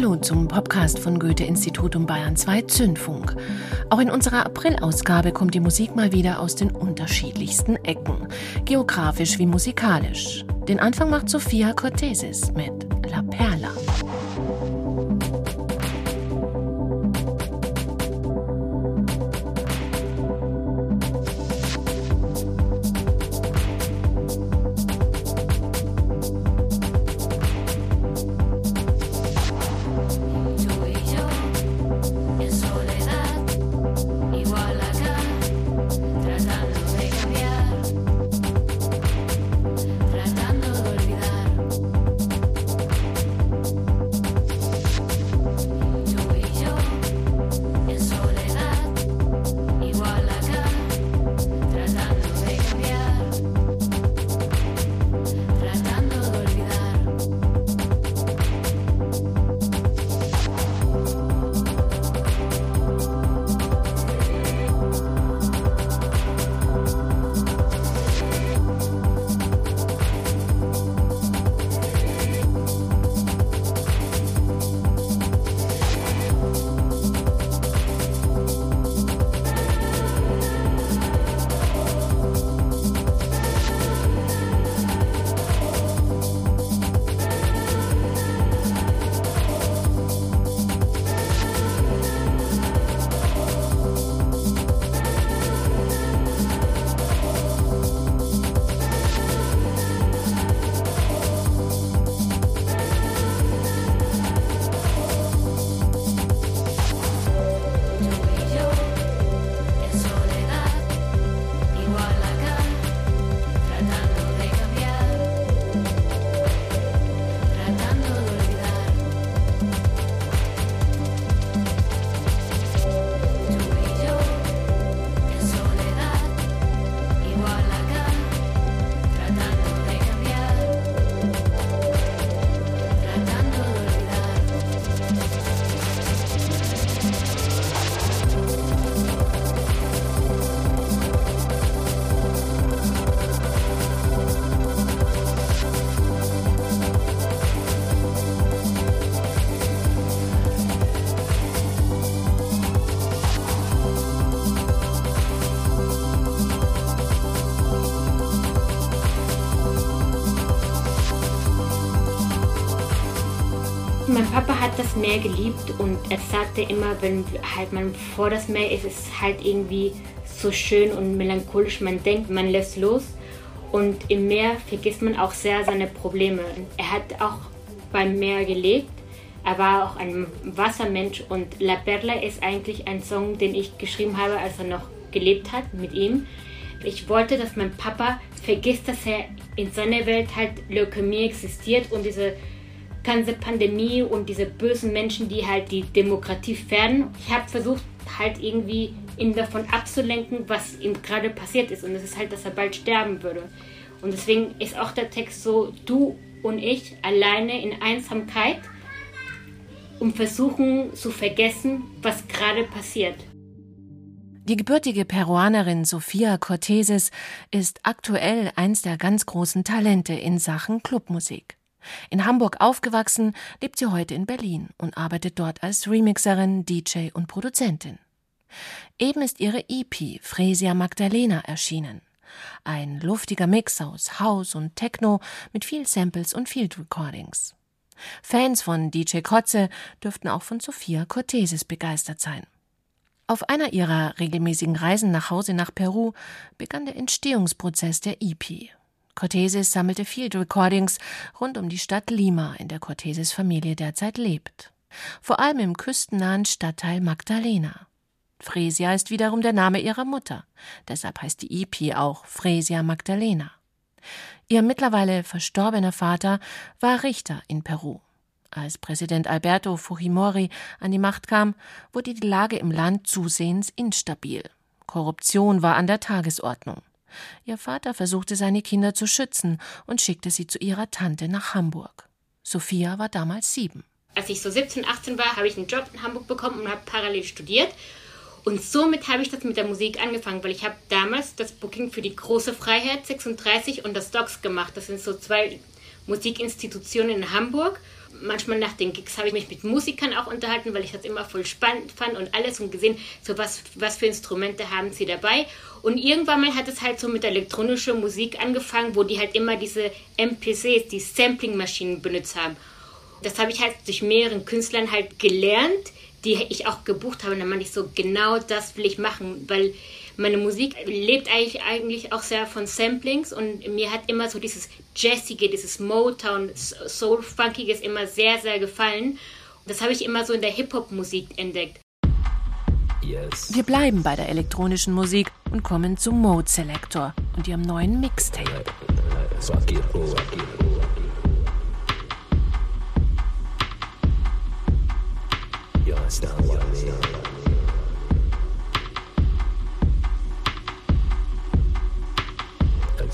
Hallo zum Podcast von Goethe-Institut und Bayern 2 Zündfunk. Auch in unserer April-Ausgabe kommt die Musik mal wieder aus den unterschiedlichsten Ecken, geografisch wie musikalisch. Den Anfang macht Sophia Cortesis mit Meer geliebt und er sagte immer, wenn halt man vor das Meer ist, ist es halt irgendwie so schön und melancholisch. Man denkt, man lässt los und im Meer vergisst man auch sehr seine Probleme. Er hat auch beim Meer gelebt. Er war auch ein Wassermensch und La Perla ist eigentlich ein Song, den ich geschrieben habe, als er noch gelebt hat mit ihm. Ich wollte, dass mein Papa vergisst, dass er in seiner Welt halt Leukämie existiert und diese ganze Pandemie und diese bösen Menschen, die halt die Demokratie fern. Ich habe versucht, halt irgendwie ihn davon abzulenken, was ihm gerade passiert ist. Und das ist halt, dass er bald sterben würde. Und deswegen ist auch der Text so, du und ich alleine in Einsamkeit und versuchen zu vergessen, was gerade passiert. Die gebürtige Peruanerin Sofia Corteses ist aktuell eins der ganz großen Talente in Sachen Clubmusik. In Hamburg aufgewachsen, lebt sie heute in Berlin und arbeitet dort als Remixerin, DJ und Produzentin. Eben ist ihre EP Fresia Magdalena erschienen. Ein luftiger Mix aus House und Techno mit viel Samples und Field Recordings. Fans von DJ Kotze dürften auch von Sophia Cortesis begeistert sein. Auf einer ihrer regelmäßigen Reisen nach Hause nach Peru begann der Entstehungsprozess der EP Cortesis sammelte Field Recordings rund um die Stadt Lima, in der Cortesis Familie derzeit lebt. Vor allem im küstennahen Stadtteil Magdalena. Fresia ist wiederum der Name ihrer Mutter. Deshalb heißt die EP auch Fresia Magdalena. Ihr mittlerweile verstorbener Vater war Richter in Peru. Als Präsident Alberto Fujimori an die Macht kam, wurde die Lage im Land zusehends instabil. Korruption war an der Tagesordnung. Ihr Vater versuchte seine Kinder zu schützen und schickte sie zu ihrer Tante nach Hamburg. Sophia war damals sieben. Als ich so 17, 18 war, habe ich einen Job in Hamburg bekommen und habe parallel studiert. Und somit habe ich das mit der Musik angefangen, weil ich habe damals das Booking für die Große Freiheit 36 und das Docs gemacht. Das sind so zwei Musikinstitutionen in Hamburg. Manchmal nach den Gigs habe ich mich mit Musikern auch unterhalten, weil ich das immer voll spannend fand und alles und gesehen, so was, was für Instrumente haben sie dabei. Und irgendwann mal hat es halt so mit elektronischer Musik angefangen, wo die halt immer diese MPCs, die Sampling-Maschinen benutzt haben. Das habe ich halt durch mehreren Künstlern halt gelernt, die ich auch gebucht habe. Und dann meinte ich so, genau das will ich machen, weil meine Musik lebt eigentlich, eigentlich auch sehr von Samplings und mir hat immer so dieses Jazzige, dieses Motown, Soul-Funkiges immer sehr, sehr gefallen. Das habe ich immer so in der Hip-Hop-Musik entdeckt. Yes. Wir bleiben bei der elektronischen Musik und kommen zu Mode Selector und ihrem neuen Mixtape.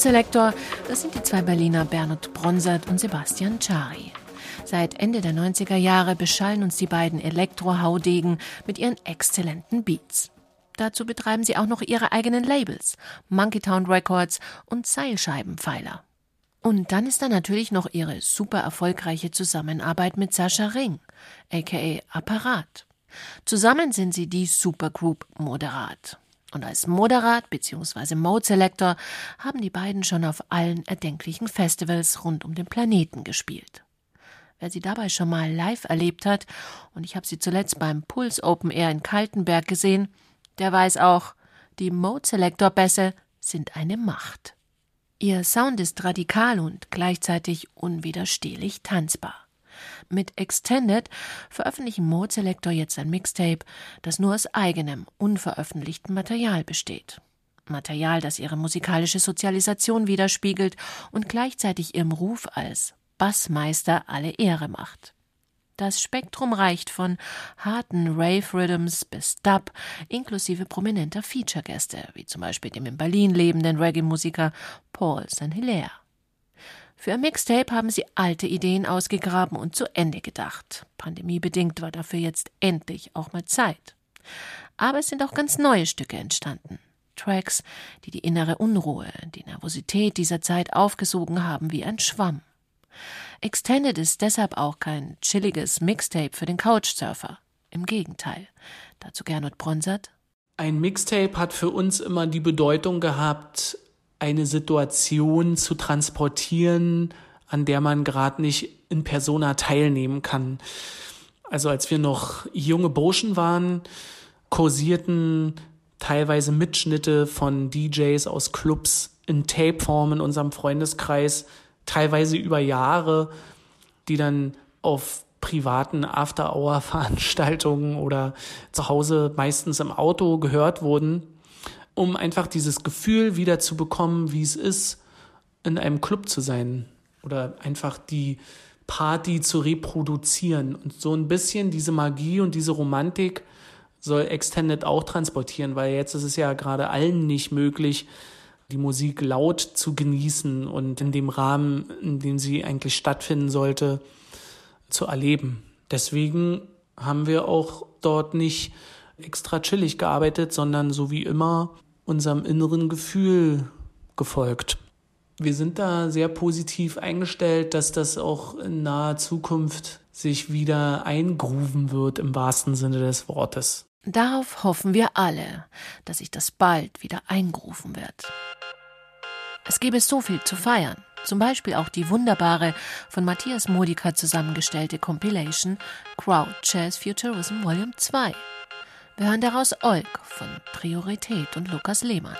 Selector, das sind die zwei Berliner Bernhard Bronsert und Sebastian Chari. Seit Ende der 90er Jahre beschallen uns die beiden Elektro-Haudegen mit ihren exzellenten Beats. Dazu betreiben sie auch noch ihre eigenen Labels, Monkeytown Records und Seilscheibenpfeiler. Und dann ist da natürlich noch ihre super erfolgreiche Zusammenarbeit mit Sascha Ring, aka Apparat. Zusammen sind sie die Supergroup Moderat. Und als Moderat bzw. Mode Selector haben die beiden schon auf allen erdenklichen Festivals rund um den Planeten gespielt. Wer sie dabei schon mal live erlebt hat, und ich habe sie zuletzt beim Puls Open Air in Kaltenberg gesehen, der weiß auch, die Mode Selector Bässe sind eine Macht. Ihr Sound ist radikal und gleichzeitig unwiderstehlich tanzbar. Mit Extended veröffentlichen Mode Selector jetzt ein Mixtape, das nur aus eigenem, unveröffentlichtem Material besteht. Material, das ihre musikalische Sozialisation widerspiegelt und gleichzeitig ihrem Ruf als Bassmeister alle Ehre macht. Das Spektrum reicht von harten Rave-Rhythms bis Dub, inklusive prominenter Feature-Gäste, wie zum Beispiel dem in Berlin lebenden Reggae-Musiker Paul St. Hilaire. Für ein Mixtape haben sie alte Ideen ausgegraben und zu Ende gedacht. Pandemiebedingt war dafür jetzt endlich auch mal Zeit. Aber es sind auch ganz neue Stücke entstanden. Tracks, die die innere Unruhe, die Nervosität dieser Zeit aufgesogen haben wie ein Schwamm. Extended ist deshalb auch kein chilliges Mixtape für den Couchsurfer. Im Gegenteil. Dazu Gernot Bronsert. Ein Mixtape hat für uns immer die Bedeutung gehabt, eine Situation zu transportieren, an der man gerade nicht in Persona teilnehmen kann. Also als wir noch junge Burschen waren, kursierten teilweise Mitschnitte von DJs aus Clubs in Tapeform in unserem Freundeskreis, teilweise über Jahre, die dann auf privaten After-Hour-Veranstaltungen oder zu Hause meistens im Auto gehört wurden, um einfach dieses Gefühl wieder zu bekommen, wie es ist, in einem Club zu sein oder einfach die Party zu reproduzieren und so ein bisschen diese Magie und diese Romantik soll Extended auch transportieren, weil jetzt ist es ja gerade allen nicht möglich, die Musik laut zu genießen und in dem Rahmen, in dem sie eigentlich stattfinden sollte, zu erleben. Deswegen haben wir auch dort nicht extra chillig gearbeitet, sondern so wie immer unserem inneren Gefühl gefolgt. Wir sind da sehr positiv eingestellt, dass das auch in naher Zukunft sich wieder eingrooven wird im wahrsten Sinne des Wortes. Darauf hoffen wir alle, dass sich das bald wieder eingrufen wird. Es gäbe so viel zu feiern. Zum Beispiel auch die wunderbare, von Matthias Modica zusammengestellte Compilation Crowd Jazz Futurism Volume 2. Wir hören daraus Olk von Priorität und Lukas Lehmann.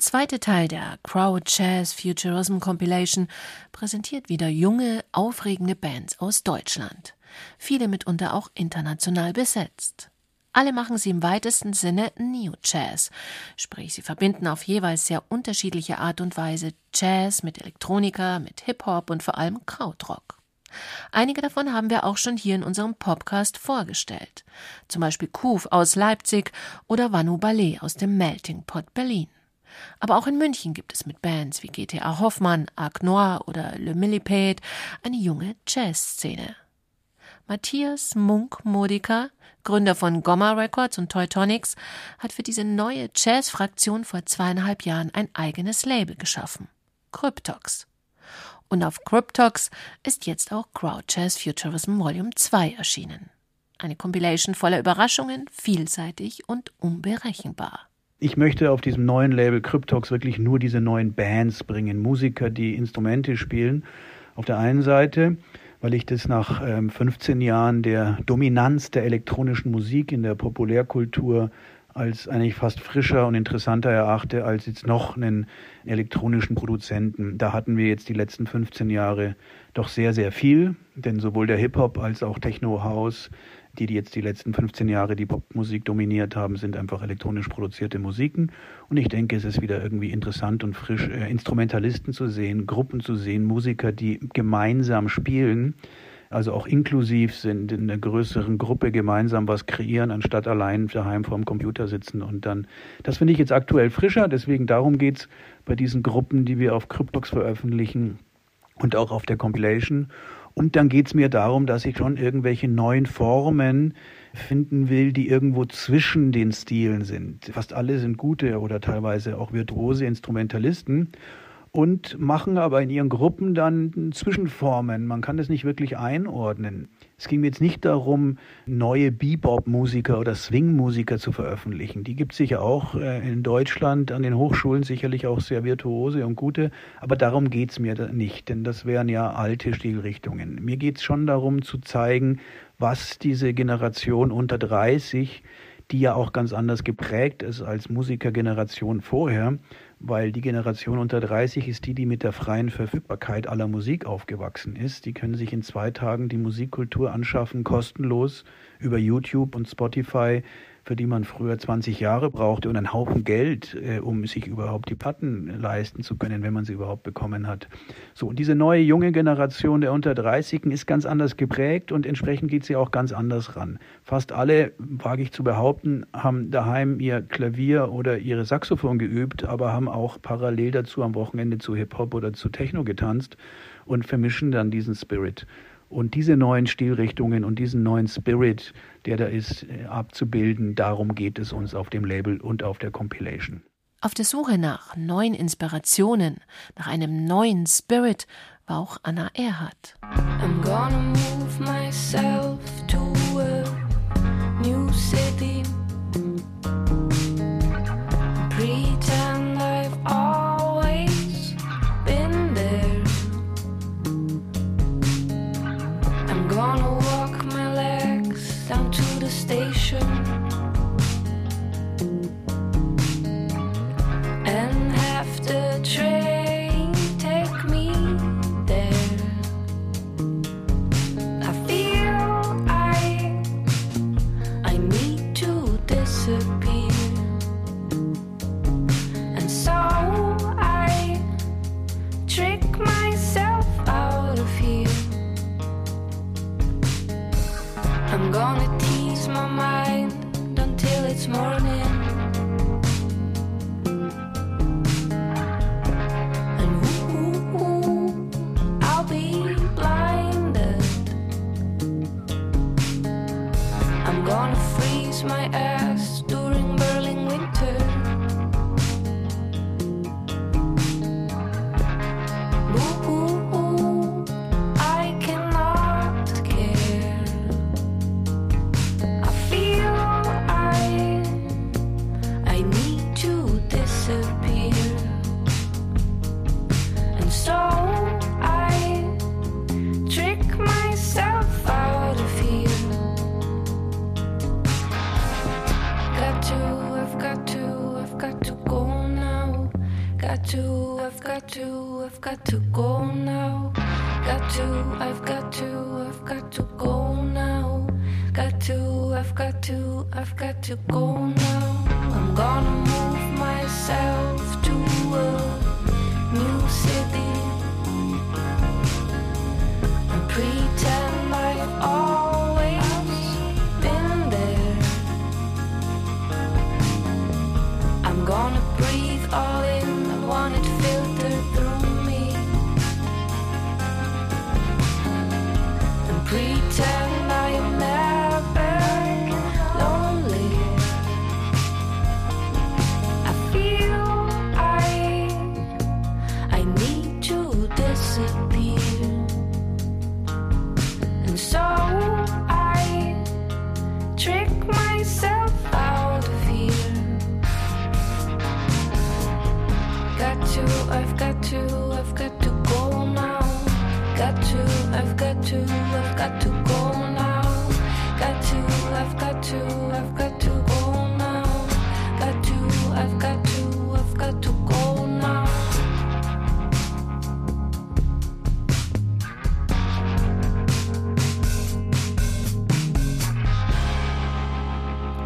Zweite Teil der Crowd Jazz Futurism Compilation präsentiert wieder junge, aufregende Bands aus Deutschland. Viele mitunter auch international besetzt. Alle machen sie im weitesten Sinne New Jazz, sprich sie verbinden auf jeweils sehr unterschiedliche Art und Weise Jazz mit Elektronika, mit Hip-Hop und vor allem Krautrock. Einige davon haben wir auch schon hier in unserem Podcast vorgestellt. Zum Beispiel Kuf aus Leipzig oder Vanu Ballet aus dem Melting Pot Berlin. Aber auch in München gibt es mit Bands wie GTA Hoffmann, Arc Noir oder Le Millipede eine junge Jazzszene. Matthias Munk-Modica, Gründer von Gomma Records und Teutonics, hat für diese neue Jazz-Fraktion vor zweieinhalb Jahren ein eigenes Label geschaffen. Cryptox. Und auf Cryptox ist jetzt auch Crowd Jazz Futurism Volume 2 erschienen. Eine Compilation voller Überraschungen, vielseitig und unberechenbar. Ich möchte auf diesem neuen Label Cryptox wirklich nur diese neuen Bands bringen, Musiker, die Instrumente spielen. Auf der einen Seite, weil ich das nach ähm, 15 Jahren der Dominanz der elektronischen Musik in der Populärkultur als eigentlich fast frischer und interessanter erachte als jetzt noch einen elektronischen Produzenten. Da hatten wir jetzt die letzten 15 Jahre doch sehr, sehr viel, denn sowohl der Hip-Hop als auch Techno-House die, die jetzt die letzten 15 Jahre die Popmusik dominiert haben, sind einfach elektronisch produzierte Musiken. Und ich denke, es ist wieder irgendwie interessant und frisch, äh, Instrumentalisten zu sehen, Gruppen zu sehen, Musiker, die gemeinsam spielen, also auch inklusiv sind, in einer größeren Gruppe gemeinsam was kreieren, anstatt allein daheim vorm Computer sitzen und dann, das finde ich jetzt aktuell frischer, deswegen darum geht's bei diesen Gruppen, die wir auf Cryptox veröffentlichen und auch auf der Compilation. Und dann geht es mir darum, dass ich schon irgendwelche neuen Formen finden will, die irgendwo zwischen den Stilen sind. Fast alle sind gute oder teilweise auch virtuose Instrumentalisten und machen aber in ihren Gruppen dann Zwischenformen. Man kann das nicht wirklich einordnen. Es ging mir jetzt nicht darum, neue Bebop-Musiker oder Swing-Musiker zu veröffentlichen. Die gibt es sicher auch äh, in Deutschland an den Hochschulen, sicherlich auch sehr virtuose und gute, aber darum geht es mir nicht, denn das wären ja alte Stilrichtungen. Mir geht es schon darum zu zeigen, was diese Generation unter 30 die ja auch ganz anders geprägt ist als Musikergeneration vorher, weil die Generation unter 30 ist die, die mit der freien Verfügbarkeit aller Musik aufgewachsen ist. Die können sich in zwei Tagen die Musikkultur anschaffen, kostenlos über YouTube und Spotify für die man früher 20 Jahre brauchte und einen Haufen Geld, äh, um sich überhaupt die Platten leisten zu können, wenn man sie überhaupt bekommen hat. So, und diese neue junge Generation der unter 30 ist ganz anders geprägt und entsprechend geht sie auch ganz anders ran. Fast alle, wage ich zu behaupten, haben daheim ihr Klavier oder ihre Saxophon geübt, aber haben auch parallel dazu am Wochenende zu Hip-Hop oder zu Techno getanzt und vermischen dann diesen Spirit. Und diese neuen Stilrichtungen und diesen neuen Spirit, der da ist, äh, abzubilden, darum geht es uns auf dem Label und auf der Compilation. Auf der Suche nach neuen Inspirationen, nach einem neuen Spirit war auch Anna Erhardt. I'm gonna move myself to I've got to go now. Got to, I've got to, I've got to go now. Got to, I've got to, I've got to go now. I'm gonna move myself to a new city and pretend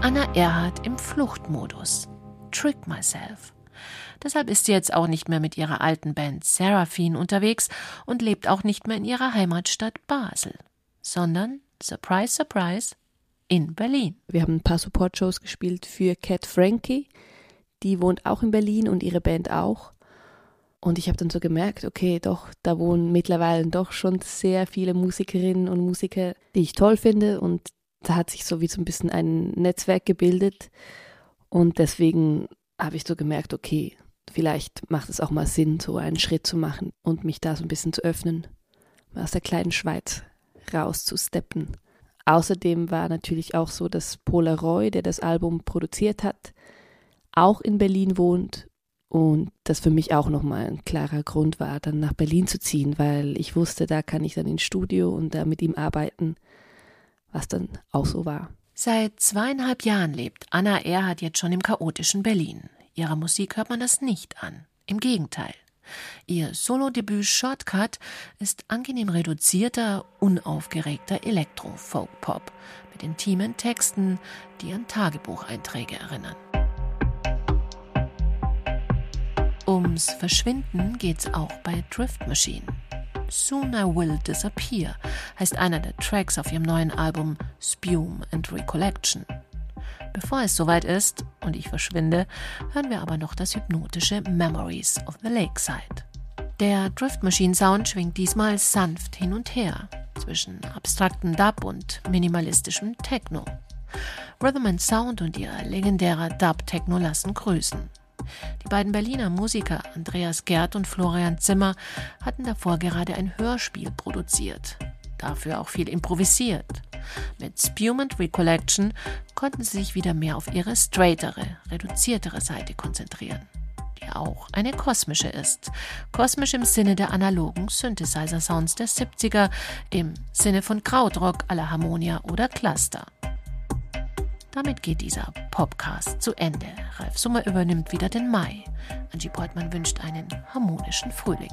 Anna Erhardt im Fluchtmodus. Trick Myself. Deshalb ist sie jetzt auch nicht mehr mit ihrer alten Band Seraphine unterwegs und lebt auch nicht mehr in ihrer Heimatstadt Basel, sondern, surprise, surprise, in Berlin. Wir haben ein paar Support-Shows gespielt für Cat Frankie. Die wohnt auch in Berlin und ihre Band auch. Und ich habe dann so gemerkt, okay, doch, da wohnen mittlerweile doch schon sehr viele Musikerinnen und Musiker, die ich toll finde. Und da hat sich so wie so ein bisschen ein Netzwerk gebildet. Und deswegen habe ich so gemerkt, okay, vielleicht macht es auch mal Sinn, so einen Schritt zu machen und mich da so ein bisschen zu öffnen, aus der kleinen Schweiz rauszusteppen. Außerdem war natürlich auch so, dass Polaroy, der das Album produziert hat, auch in Berlin wohnt und das für mich auch nochmal ein klarer Grund war, dann nach Berlin zu ziehen, weil ich wusste, da kann ich dann ins Studio und da mit ihm arbeiten, was dann auch so war. Seit zweieinhalb Jahren lebt Anna Erhardt jetzt schon im chaotischen Berlin. Ihrer Musik hört man das nicht an. Im Gegenteil. Ihr Solo-Debüt Shortcut ist angenehm reduzierter, unaufgeregter Elektro-Folk-Pop mit intimen Texten, die an Tagebucheinträge erinnern. Ums Verschwinden geht's auch bei Drift Machine. Soon I Will Disappear heißt einer der Tracks auf ihrem neuen Album Spume and Recollection. Bevor es soweit ist und ich verschwinde, hören wir aber noch das hypnotische Memories of the Lakeside. Der Drift Machine Sound schwingt diesmal sanft hin und her zwischen abstrakten Dub und minimalistischem Techno. Rhythm and Sound und ihr legendärer Dub-Techno lassen grüßen. Die beiden Berliner Musiker Andreas Gerd und Florian Zimmer hatten davor gerade ein Hörspiel produziert. Dafür auch viel improvisiert. Mit Spumant Recollection konnten sie sich wieder mehr auf ihre straightere, reduziertere Seite konzentrieren, die auch eine kosmische ist. Kosmisch im Sinne der analogen Synthesizer-Sounds der 70er, im Sinne von Krautrock à la Harmonia oder Cluster. Damit geht dieser Popcast zu Ende. Ralf Summer übernimmt wieder den Mai. Angie Portmann wünscht einen harmonischen Frühling.